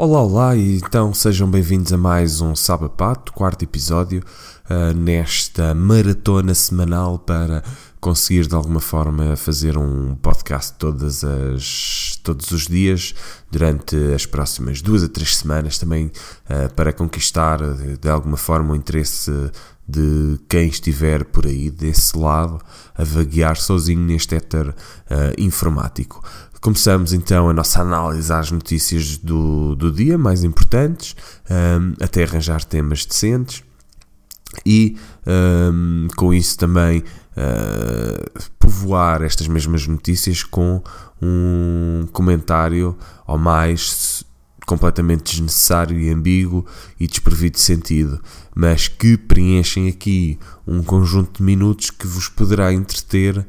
Olá, olá, e então sejam bem-vindos a mais um Sabapato, quarto episódio, uh, nesta maratona semanal para conseguir de alguma forma fazer um podcast todas as, todos os dias durante as próximas duas a três semanas, também uh, para conquistar de, de alguma forma o interesse de quem estiver por aí desse lado a vaguear sozinho neste éter uh, informático. Começamos então a nossa análise às notícias do, do dia mais importantes, um, até arranjar temas decentes. E um, com isso também uh, povoar estas mesmas notícias com um comentário ao mais completamente desnecessário e ambíguo e desprovido de sentido, mas que preenchem aqui um conjunto de minutos que vos poderá entreter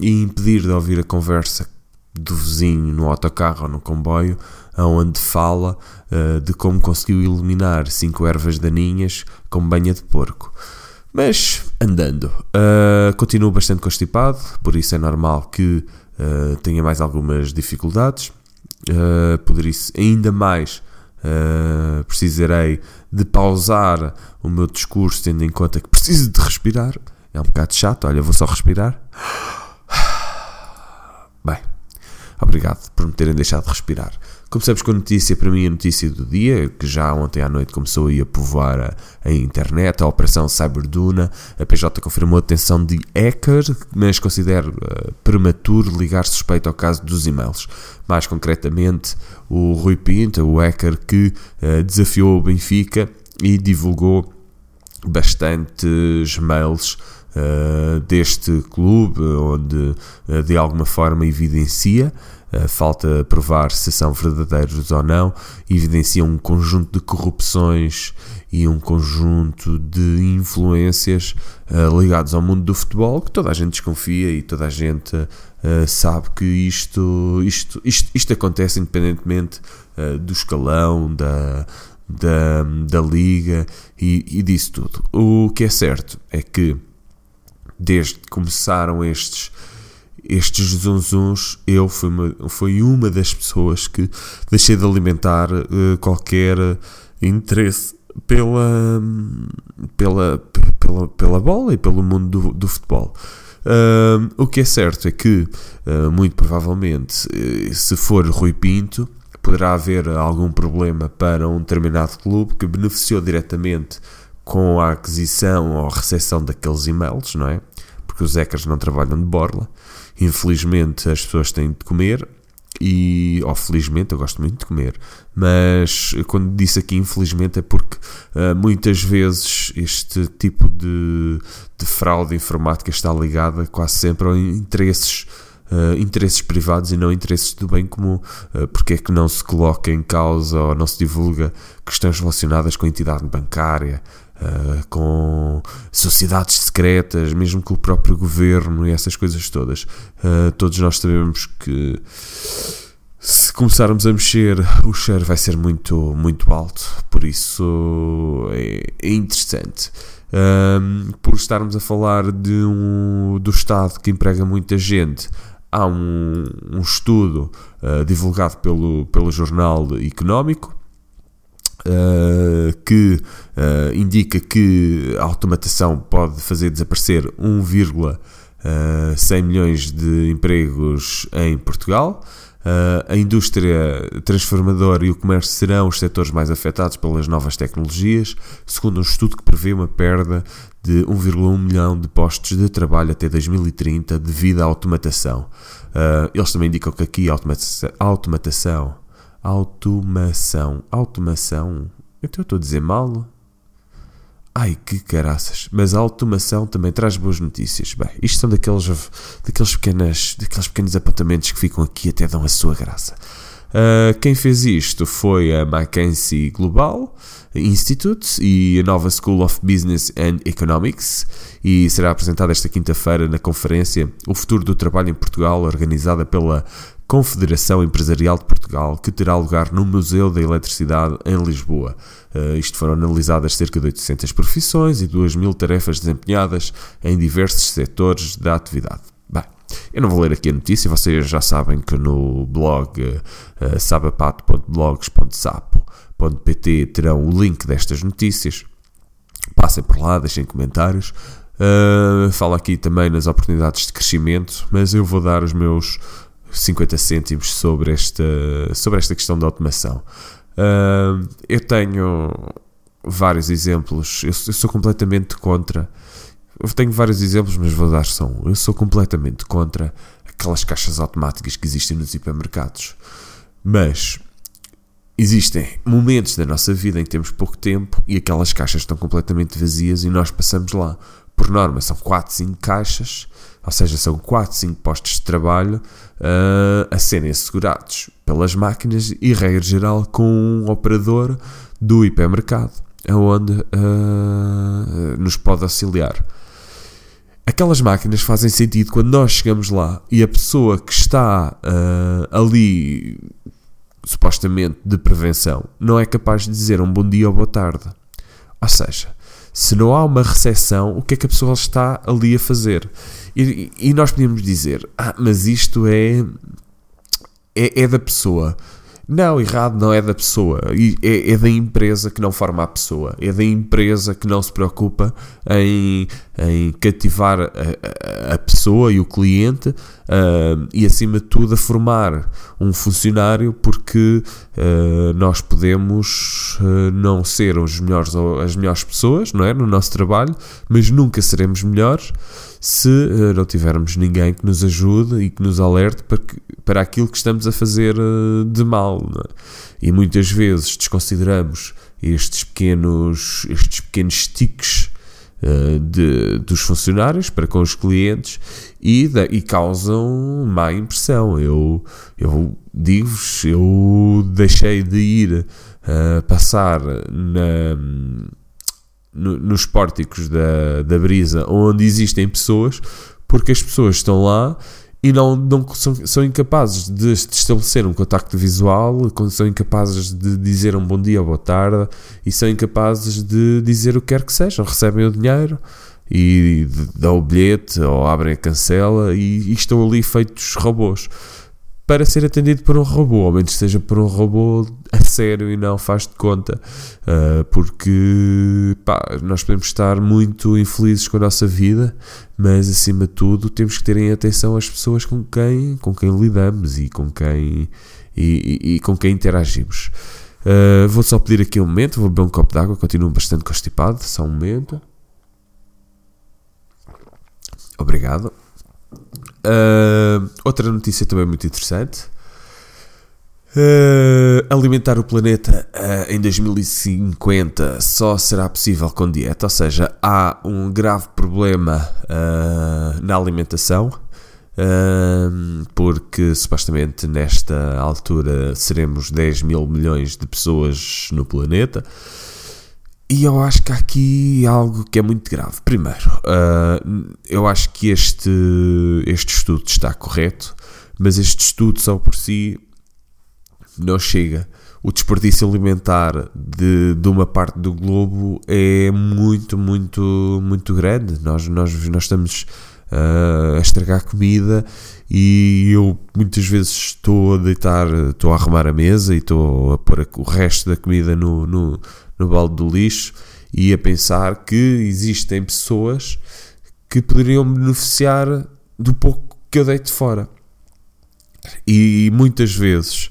e impedir de ouvir a conversa do vizinho no autocarro ou no comboio, onde fala uh, de como conseguiu eliminar cinco ervas daninhas com banha de porco. Mas andando, uh, continuo bastante constipado, por isso é normal que uh, tenha mais algumas dificuldades. Uh, isso, ainda mais uh, precisarei de pausar o meu discurso, tendo em conta que preciso de respirar. É um bocado chato, olha, vou só respirar. Bem, obrigado por me terem deixado de respirar. Começamos com a notícia, para mim, a notícia do dia, que já ontem à noite começou a, povoar a, a internet, a Operação Cyberduna. A PJ confirmou a detenção de hacker, mas considero uh, prematuro ligar suspeito ao caso dos e-mails. Mais concretamente, o Rui Pinto, o hacker que uh, desafiou o Benfica e divulgou bastantes mails uh, deste clube, onde uh, de alguma forma evidencia, uh, falta provar se são verdadeiros ou não, evidencia um conjunto de corrupções e um conjunto de influências ligados ao mundo do futebol que toda a gente desconfia e toda a gente sabe que isto, isto, isto, isto acontece independentemente do escalão, da, da, da liga e, e disso tudo. O que é certo é que desde que começaram estes estes zunzuns, eu fui uma, fui uma das pessoas que deixei de alimentar uh, qualquer interesse pela, pela, pela, pela bola e pelo mundo do, do futebol. Uh, o que é certo é que, uh, muito provavelmente, se for Rui Pinto, poderá haver algum problema para um determinado clube que beneficiou diretamente com a aquisição ou recepção daqueles e-mails, não é? Porque os hackers não trabalham de borla. Infelizmente as pessoas têm de comer e, ou felizmente, eu gosto muito de comer, mas quando disse aqui infelizmente é porque uh, muitas vezes este tipo de, de fraude informática está ligada quase sempre a interesses uh, interesses privados e não interesses do bem comum, uh, porque é que não se coloca em causa ou não se divulga questões relacionadas com a entidade bancária, uh, com sociedades secretas, mesmo com o próprio governo e essas coisas todas. todos nós sabemos que se começarmos a mexer, o cheiro vai ser muito, muito alto, por isso é, é interessante. Um, por estarmos a falar de um, do Estado que emprega muita gente, há um, um estudo uh, divulgado pelo, pelo Jornal Económico uh, que uh, indica que a automatação pode fazer desaparecer 1,100 milhões de empregos em Portugal. Uh, a indústria transformadora e o comércio serão os setores mais afetados pelas novas tecnologias, segundo um estudo que prevê uma perda de 1,1 milhão de postos de trabalho até 2030 devido à automatação. Eles também indicam que aqui a automatação, automatação, automação, automação, então eu estou a dizer mal? Ai, que caraças. Mas a automação também traz boas notícias. Bem, isto são daqueles, daqueles, pequenas, daqueles pequenos apontamentos que ficam aqui até dão a sua graça. Uh, quem fez isto foi a Mackenzie Global Institute e a nova School of Business and Economics e será apresentada esta quinta-feira na conferência O Futuro do Trabalho em Portugal, organizada pela Confederação Empresarial de Portugal, que terá lugar no Museu da Eletricidade em Lisboa. Uh, isto foram analisadas cerca de 800 profissões e 2 mil tarefas desempenhadas em diversos setores da atividade. Bem, Eu não vou ler aqui a notícia, vocês já sabem que no blog uh, sabapato.blogs.sapo.pt terão o link destas notícias. Passem por lá, deixem comentários. Uh, falo aqui também nas oportunidades de crescimento, mas eu vou dar os meus 50 cêntimos sobre esta, sobre esta questão da automação. Uh, eu tenho vários exemplos, eu, eu, sou completamente contra. Eu tenho vários exemplos, mas vou dar só um. Eu sou completamente contra aquelas caixas automáticas que existem nos hipermercados. Mas existem momentos da nossa vida em que temos pouco tempo e aquelas caixas estão completamente vazias e nós passamos lá por norma, são 4, 5 caixas, ou seja, são 4, 5 postos de trabalho uh, a serem assegurados pelas máquinas e, regra geral, com um operador do hipermercado, onde uh, nos pode auxiliar. Aquelas máquinas fazem sentido quando nós chegamos lá e a pessoa que está uh, ali, supostamente de prevenção, não é capaz de dizer um bom dia ou boa tarde. Ou seja, se não há uma recepção, o que é que a pessoa está ali a fazer? E, e nós podíamos dizer, ah, mas isto é, é, é da pessoa. Não, errado não é da pessoa, é, é, da empresa que não forma a pessoa, é da empresa que não se preocupa em, em cativar a, a, a pessoa e o cliente uh, e, acima de tudo, a formar um funcionário, porque uh, nós podemos uh, não ser os melhores, as melhores pessoas não é? no nosso trabalho, mas nunca seremos melhores se uh, não tivermos ninguém que nos ajude e que nos alerte para, que, para aquilo que estamos a fazer uh, de mal. É? E muitas vezes desconsideramos estes pequenos, estes pequenos tiques uh, de, dos funcionários para com os clientes e, da, e causam má impressão. Eu, eu digo-vos, eu deixei de ir passar na no, nos pórticos da, da brisa onde existem pessoas, porque as pessoas estão lá e não, não são, são incapazes de, de, estabelecer um contacto visual, são incapazes de dizer um bom dia ou boa tarde e são incapazes de dizer o que quer que sejam. Recebem o dinheiro e dão o bilhete ou abrem a cancela e, e estão ali feitos robôs para ser atendido por um robô, ao menos seja por um robô a sério e não faz de conta, uh, porque pá, nós podemos estar muito infelizes com a nossa vida, mas acima de tudo temos que ter em atenção as pessoas com quem, com quem lidamos e com quem, e, e, e com quem interagimos. Uh, vou só pedir aqui um momento, vou beber um copo de água, continuo bastante constipado, só um momento. Obrigado. Uh, outra notícia também muito interessante. Uh, alimentar o planeta uh, em 2050 só será possível com dieta, ou seja, há um grave problema na alimentação, porque supostamente nesta altura seremos 10 mil milhões de pessoas no planeta. E eu acho que há aqui algo que é muito grave. Primeiro, uh, eu acho que este, este estudo está correto, mas este estudo só por si não chega. O desperdício alimentar de, de uma parte do globo é muito, muito, muito grande. Nós, nós, nós estamos uh, a estragar comida e eu muitas vezes estou a deitar, estou a arrumar a mesa e estou a pôr o resto da comida no, no no balde do lixo e a pensar que existem pessoas que poderiam beneficiar do pouco que eu deito fora. E muitas vezes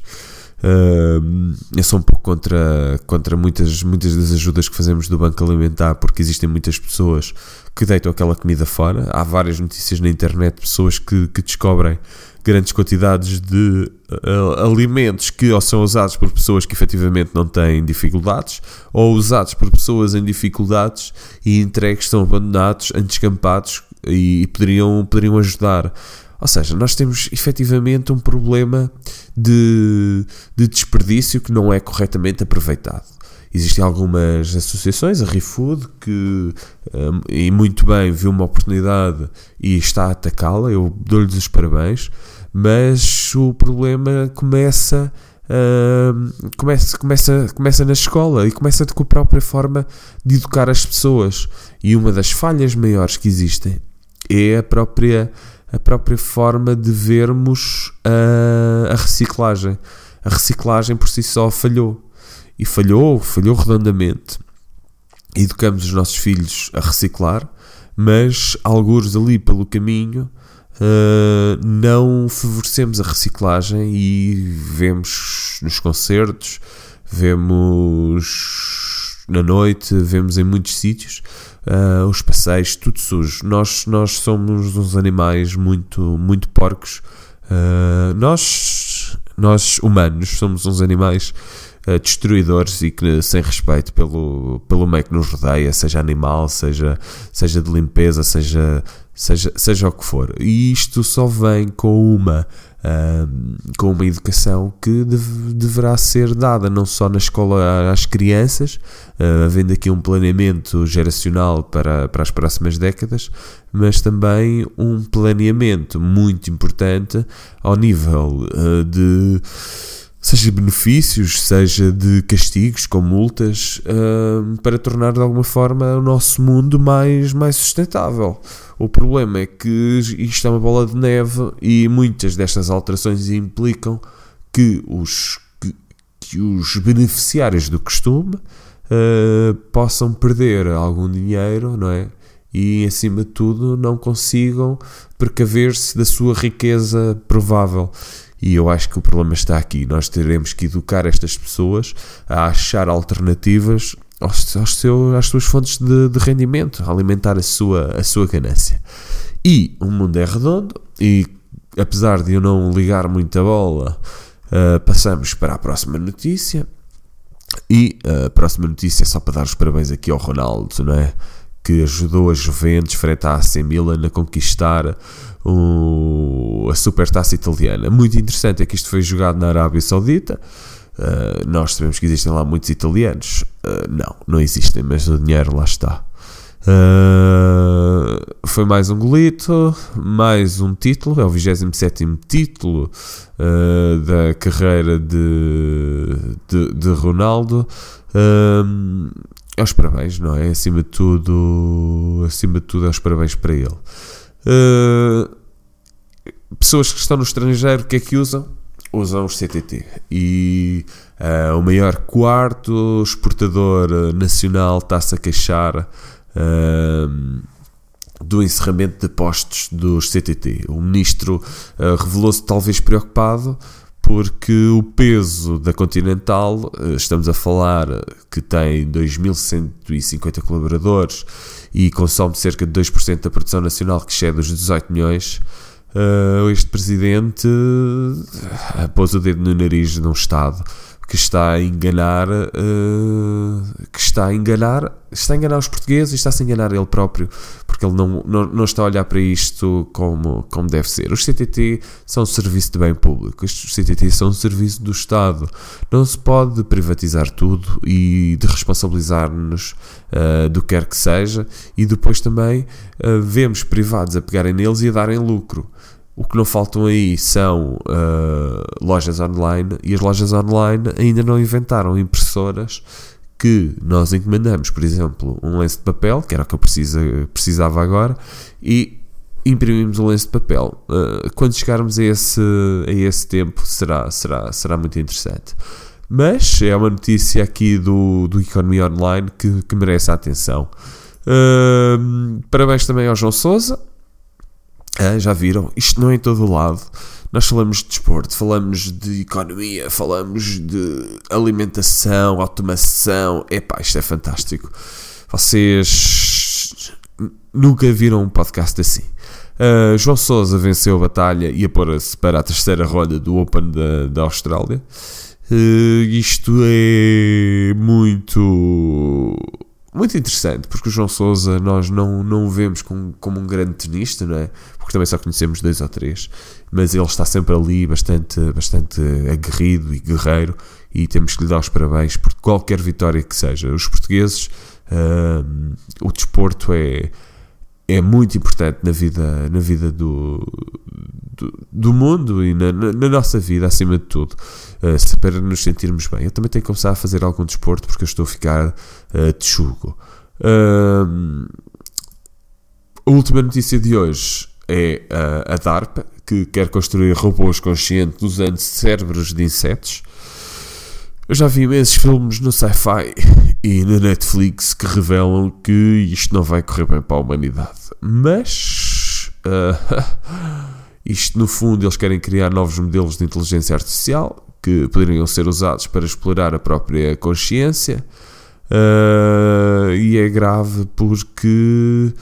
uh, eu sou um pouco contra, contra muitas, muitas das ajudas que fazemos do Banco Alimentar, porque existem muitas pessoas que deitam aquela comida fora. Há várias notícias na internet de pessoas que, que descobrem grandes quantidades de uh, alimentos que ou são usados por pessoas que efetivamente não têm dificuldades ou usados por pessoas em dificuldades e entregues são abandonados descampados e, e poderiam, poderiam ajudar. Ou seja, nós temos efetivamente um problema de, de desperdício que não é corretamente aproveitado. Existem algumas associações, a ReFood, que um, e muito bem viu uma oportunidade e está a atacá-la, eu dou-lhes os parabéns, mas o problema começa, uh, começa, começa, começa na escola e começa com a própria forma de educar as pessoas. E uma das falhas maiores que existem é a própria a própria forma de vermos a, a reciclagem. A reciclagem por si só falhou. E falhou, falhou redondamente. Educamos os nossos filhos a reciclar, mas alguns ali pelo caminho uh, não favorecemos a reciclagem e vemos nos concertos, vemos na noite, vemos em muitos sítios uh, os passeios, tudo sujo. Nós, nós somos uns animais muito, muito porcos. Uh, nós, nós humanos somos uns animais uh, destruidores e que sem respeito pelo, pelo meio que nos rodeia, seja animal, seja, seja de limpeza, seja, seja, seja o que for. E isto só vem com uma Uh, com uma educação que deve, deverá ser dada não só na escola às crianças, uh, havendo aqui um planeamento geracional para, para as próximas décadas, mas também um planeamento muito importante ao nível uh, de seja benefícios, seja de castigos com multas, uh, para tornar de alguma forma o nosso mundo mais, mais sustentável. O problema é que isto é uma bola de neve e muitas destas alterações implicam que os, que, que os beneficiários do costume uh, possam perder algum dinheiro, não é? E acima de tudo não consigam precaver-se da sua riqueza provável. E eu acho que o problema está aqui. Nós teremos que educar estas pessoas a achar alternativas aos, aos seu, às suas fontes de, de, rendimento, a alimentar a sua, a sua ganância. E o mundo é redondo, e apesar de eu não ligar muita bola, uh, passamos para a próxima notícia. E a próxima notícia é só para dar os parabéns aqui ao Ronaldo, não é? Que ajudou a Juventus frente à AC Milan a conquistar o, a supertaça italiana. Muito interessante é que isto foi jogado na Arábia Saudita. Uh, nós sabemos que existem lá muitos italianos. Uh, não, não existem, mas o dinheiro lá está. Uh, foi mais um golito, mais um título, é o 27 título uh, da carreira de, de, de Ronaldo. Aos parabéns, não é? Acima de tudo, acima de tudo, aos parabéns para ele. Uh, pessoas que estão no estrangeiro, o que é que usam? Usam os CTT. E uh, o maior quarto exportador nacional está-se a queixar uh, do encerramento de postos dos CTT. O ministro revelou-se talvez preocupado porque o peso da Continental, estamos a falar que tem 2.150 colaboradores e consome cerca de 2% da produção nacional, que excede os 18 milhões, uh, este presidente uh, pôs o dedo no nariz de um Estado que está a enganar, uh, que está a enganar, está a enganar os portugueses e está-se a enganar ele próprio, porque ele não, não, não está a olhar para isto como, como deve ser. Os CTT são um serviço de bem público, os CTT são um serviço do Estado. Não se pode privatizar tudo e de responsabilizar-nos uh, do que quer que seja, e depois também uh, vemos privados a pegarem neles e a darem lucro. O que não faltam aí são uh, lojas online e as lojas online ainda não inventaram impressoras que nós encomendamos, por exemplo, um lenço de papel, que era o que eu precisa, precisava agora, e imprimimos um lenço de papel. Uh, quando chegarmos a esse, a esse tempo, será, será, será muito interessante. Mas é uma notícia aqui do, do Economia Online que, que merece a atenção. Uh, parabéns também ao João Souza, ah, já viram? Isto não é em todo o lado. Nós falamos de desporto, falamos de economia, falamos de alimentação, automação. Epá, isto é fantástico. Vocês nunca viram um podcast assim. Uh, João Sousa venceu a batalha e a pôr-se para a terceira ronda do Open da, da Austrália. Uh, isto é muito muito interessante, porque o João Sousa nós não, não o vemos como, como um grande tenista, não é? Porque também só conhecemos dois ou três, mas ele está sempre ali, bastante, bastante aguerrido e guerreiro, e temos que lhe dar os parabéns por qualquer vitória que seja. Os portugueses, uh, o desporto é, é muito importante na vida, na vida do, do, do mundo e na, na, na, nossa vida, acima de tudo, uh, para nos sentirmos bem. Eu também tenho que começar a fazer algum desporto porque eu estou a ficar uh, tchugo. Uh, a última notícia de hoje é a, a DARPA, que quer construir robôs conscientes usando cérebros de insetos. Eu já vi imensos filmes no sci-fi e na Netflix que revelam que isto não vai correr bem para a humanidade. Mas. Uh, isto, no fundo, eles querem criar novos modelos de inteligência artificial que poderiam ser usados para explorar a própria consciência. Uh, e é grave porque.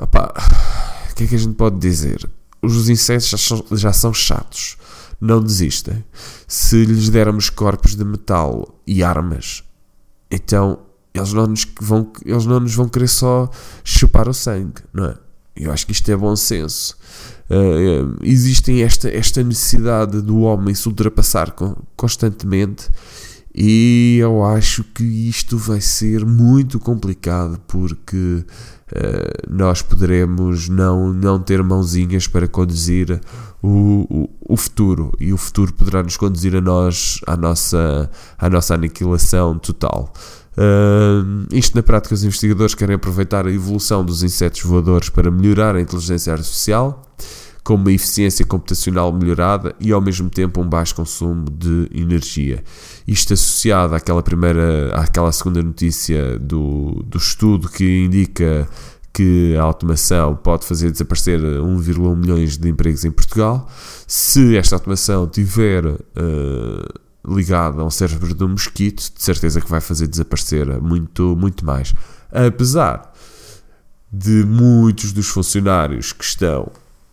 O que é que a gente pode dizer? Os insetos já são, já são chatos, não desistem. Se lhes dermos corpos de metal e armas, então eles não nos vão, eles não nos vão querer só chupar o sangue, não é? Eu acho que isto é bom senso. Uh, existe esta, esta necessidade do homem se ultrapassar constantemente e eu acho que isto vai ser muito complicado porque uh, nós poderemos não, não ter mãozinhas para conduzir o, o, o, futuro e o futuro poderá nos conduzir a nós à nossa, à nossa aniquilação total. Uh, isto na prática, os investigadores querem aproveitar a evolução dos insetos voadores para melhorar a inteligência artificial com uma eficiência computacional melhorada e ao mesmo tempo um baixo consumo de energia. Isto associado àquela primeira, àquela segunda notícia do, do estudo que indica que a automação pode fazer desaparecer 1,1 milhões de empregos em Portugal. Se esta automação tiver uh, ligada a um cérebro um mosquito, de certeza que vai fazer desaparecer muito, muito mais. Apesar de muitos dos funcionários que estão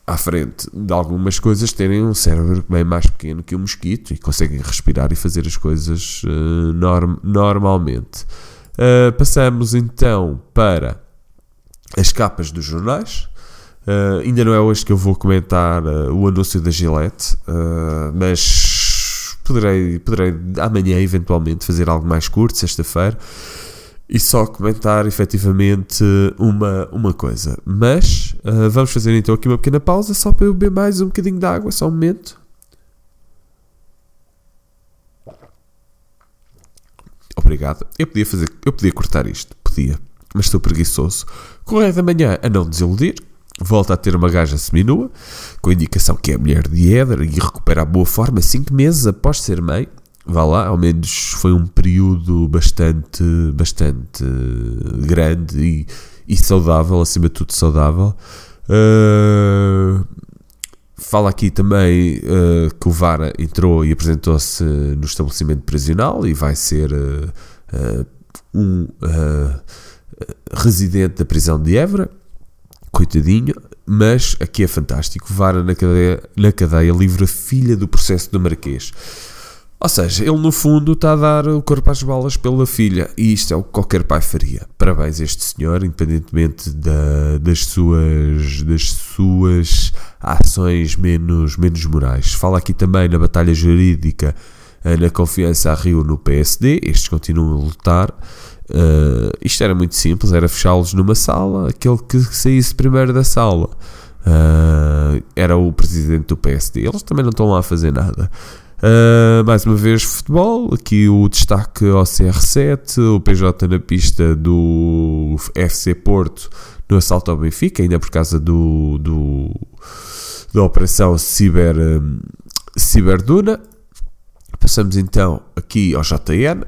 à frente de algumas coisas terem um cérebro bem mais pequeno que um mosquito e conseguem respirar e fazer as coisas uh, norm normalmente. Uh, passamos então para as capas dos jornais. Uh, ainda não é hoje que eu vou comentar o anúncio da Gillette, mas poderei, poderei amanhã eventualmente fazer algo mais curto, sexta-feira e só comentar efetivamente uma, uma coisa. Mas uh, vamos fazer então aqui uma pequena pausa só para eu beber mais um bocadinho de água, só um momento. Obrigado. Eu podia fazer, eu podia cortar isto, podia, mas estou preguiçoso. Correio da manhã a não desiludir. Volta a ter uma gaja seminua, com a indicação que é mulher de Éder e recupera a boa forma 5 meses após ser mãe vá lá, ao menos foi um período bastante, bastante grande e, e saudável, acima de tudo saudável. Uh, fala aqui também uh, que o Vara entrou e apresentou-se no estabelecimento prisional e vai ser uh, um residente da prisão de Évora, coitadinho, mas aqui é fantástico. Vara na cadeia, na cadeia livra filha do processo do Marquês. Ou seja, ele no fundo está a dar o corpo às balas pela filha e isto é o que qualquer pai faria. Parabéns a este senhor, independentemente da, das, suas, das suas ações menos, menos morais. Fala aqui também na batalha jurídica eh, na confiança a Rio no PSD, estes continuam a lutar. Uh, isto era muito simples, era fechá-los numa sala, aquele que saísse primeiro da sala uh, era o presidente do PSD. Eles também não estão lá a fazer nada. Uh, mais uma vez, futebol. Aqui o destaque ao CR7, o PJ na pista do FC Porto no assalto ao Benfica, ainda por causa do, do da operação Ciber, um, Ciberduna. Passamos então aqui ao JN.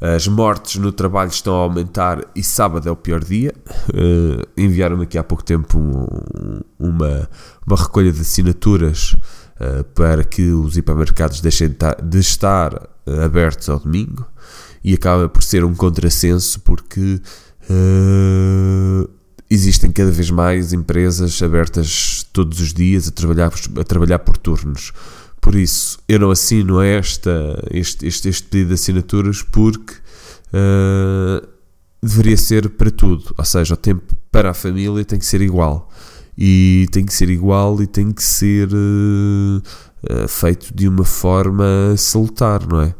As mortes no trabalho estão a aumentar e sábado é o pior dia. Uh, Enviaram-me aqui há pouco tempo um, uma, uma recolha de assinaturas para que os hipermercados deixem de estar uh, abertos ao domingo e acaba por ser um contrassenso porque uh, existem cada vez mais empresas abertas todos os dias a trabalhar, a trabalhar por turnos. Por isso, eu não assino esta, este, este, este pedido de assinaturas porque deveria ser para tudo, ou seja, o tempo para a família tem que ser igual e tem que ser igual e tem que ser uh, uh, feito de uma forma salutar, não é?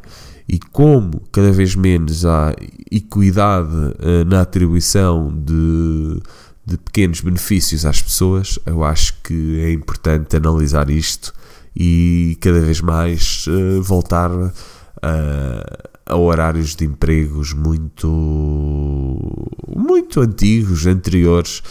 E como cada vez menos há equidade uh, na atribuição de, de pequenos benefícios às pessoas, eu acho que é importante analisar isto e cada vez mais voltar a, a horários de empregos muito muito antigos, anteriores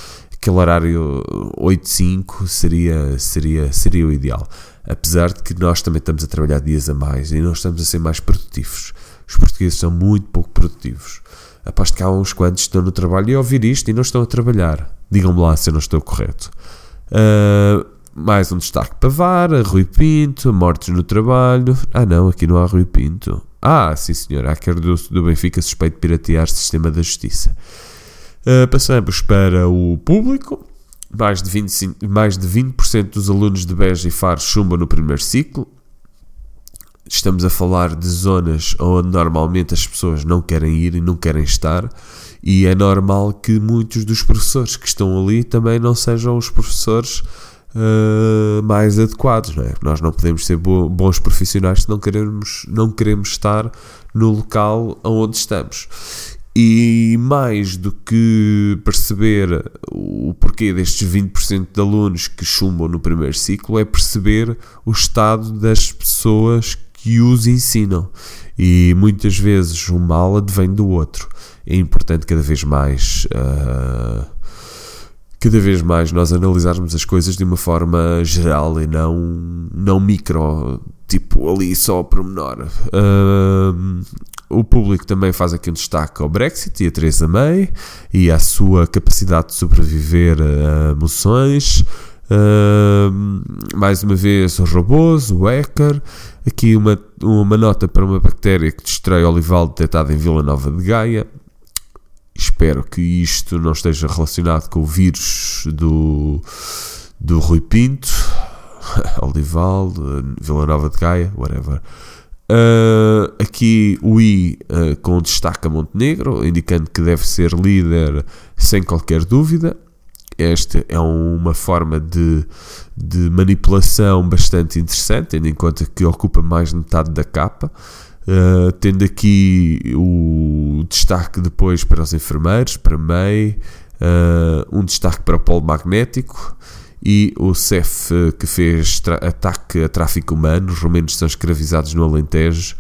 aquele horário 8-5 seria, seria, seria o ideal. Apesar de que nós também estamos a trabalhar dias a mais e não estamos a ser mais produtivos. Os portugueses são muito pouco produtivos. Aposto que há uns quantos estão no trabalho e ouvir isto e não estão a trabalhar. Digam-me lá se eu não estou correto. Uh, mais um destaque para Vara, Rui Pinto, mortes no trabalho. Ah não, aqui não há Rui Pinto. Ah, sim senhor, há quer do, do Benfica suspeito de piratear o sistema da justiça. Uh, passamos para o público. Mais de, 25, mais de 20% dos alunos de Beja e Faro chumbam no primeiro ciclo. Estamos a falar de zonas onde normalmente as pessoas não querem ir e não querem estar, e é normal que muitos dos professores que estão ali também não sejam os professores uh, mais adequados. Não é? Nós não podemos ser bons profissionais se não queremos, não queremos estar no local onde estamos. E mais do que perceber o porquê destes 20% de alunos que chumbam no primeiro ciclo, é perceber o estado das pessoas que os ensinam. E muitas vezes o mal advém do outro. É importante cada vez mais. Uh, cada vez mais nós analisarmos as coisas de uma forma geral e não, não micro, tipo ali só o pormenor. Uh, o público também faz aqui um destaque ao Brexit e a Theresa May e à sua capacidade de sobreviver a emoções. Uh, mais uma vez, os robôs, o hacker. Aqui uma, uma nota para uma bactéria que destrói olival detectada em Vila Nova de Gaia. Espero que isto não esteja relacionado com o vírus do, do Rui Pinto, Olival, Vila Nova de Gaia, whatever. Uh, aqui o I uh, com destaque a Montenegro, indicando que deve ser líder sem qualquer dúvida. Esta é uma forma de, de manipulação bastante interessante, tendo em conta que ocupa mais de metade da capa. Uh, tendo aqui o destaque depois para os enfermeiros, para MEI, um destaque para o polo magnético e o CEF que fez ataque a tráfico humano, os romenos são escravizados no Alentejo.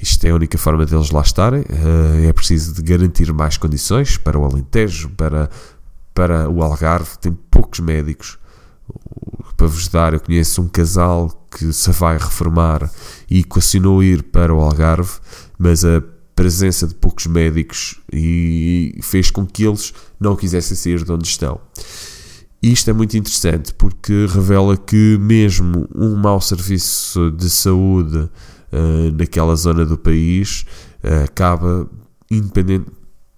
Isto é a única forma deles lá estarem. Uh, é preciso de garantir mais condições para o Alentejo, para, para o Algarve. Tem poucos médicos. Para vos dar, eu conheço um casal que se vai reformar e equacionou ir para o Algarve, mas a presença de poucos médicos e fez com que eles não quisessem sair de onde estão. E isto é muito interessante porque revela que, mesmo um mau serviço de saúde uh, naquela zona do país uh, acaba, independente,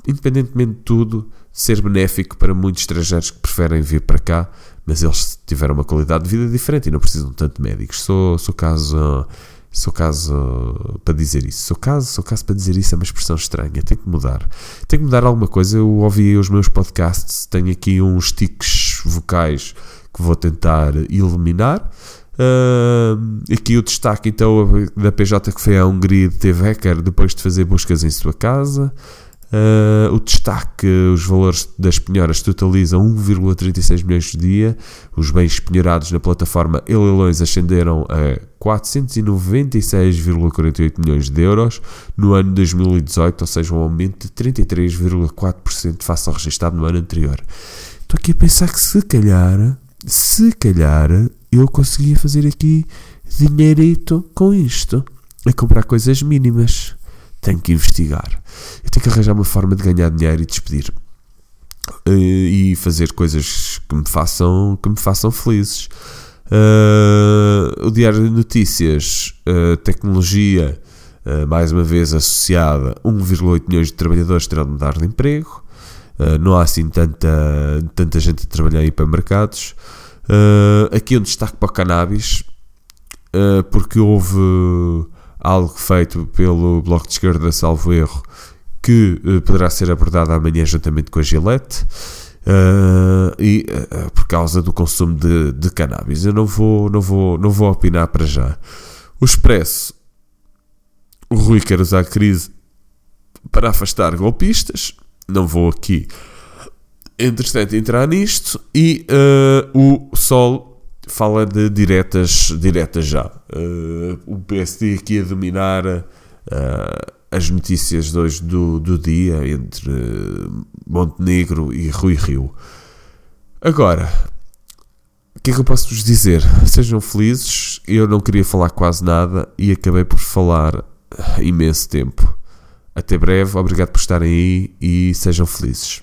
independentemente de tudo, ser benéfico para muitos estrangeiros que preferem vir para cá, mas eles tiveram uma qualidade de vida diferente e não precisam tanto de médicos. Sou, sou caso. Sou caso para dizer isso. Sou caso, sou caso para dizer isso é uma expressão estranha. Tem que mudar. Tem que mudar alguma coisa. Eu ouvi os meus podcasts, tenho aqui uns tiques vocais que vou tentar eliminar. Uh, aqui o destaque então da PJ que foi à Hungria de teve hacker depois de fazer buscas em sua casa. Uh, o destaque, os valores das penhoras totalizam 1,36 milhões de dia. Os bens penhorados na plataforma Eleilões ascenderam a 496,48 milhões de euros no ano 2018, ou seja, um aumento de 33,4% face ao registrado no ano anterior. Estou aqui a pensar que se calhar, se calhar, eu conseguia fazer aqui dinheirito com isto, a comprar coisas mínimas. Tenho que investigar. Eu tenho que arranjar uma forma de ganhar dinheiro e despedir. Uh, e fazer coisas que me façam, que me façam felizes. Uh, o Diário de Notícias, uh, tecnologia, mais uma vez associada, 1,8 milhões de trabalhadores terão de mudar de emprego. Não há assim tanta, tanta gente a trabalhar em mercados. aqui um destaque para o cannabis, porque houve algo feito pelo Bloco de Esquerda, salvo erro, que uh, poderá ser abordado amanhã juntamente com a Gillette. Uh, e uh, por causa do consumo de, de cannabis. Eu não vou, não, vou, não vou opinar para já. O Expresso, o Rui quer usar a crise para afastar golpistas. Não vou aqui, entretanto, entrar nisto. E uh, o Sol fala de diretas, diretas já. Uh, o PSD aqui a dominar uh, as notícias de hoje do, do dia entre Montenegro e Rui Rio. Agora, o que é que eu posso vos dizer? Sejam felizes. Eu não queria falar quase nada e acabei por falar imenso tempo. Até breve, obrigado por estarem aí e sejam felizes.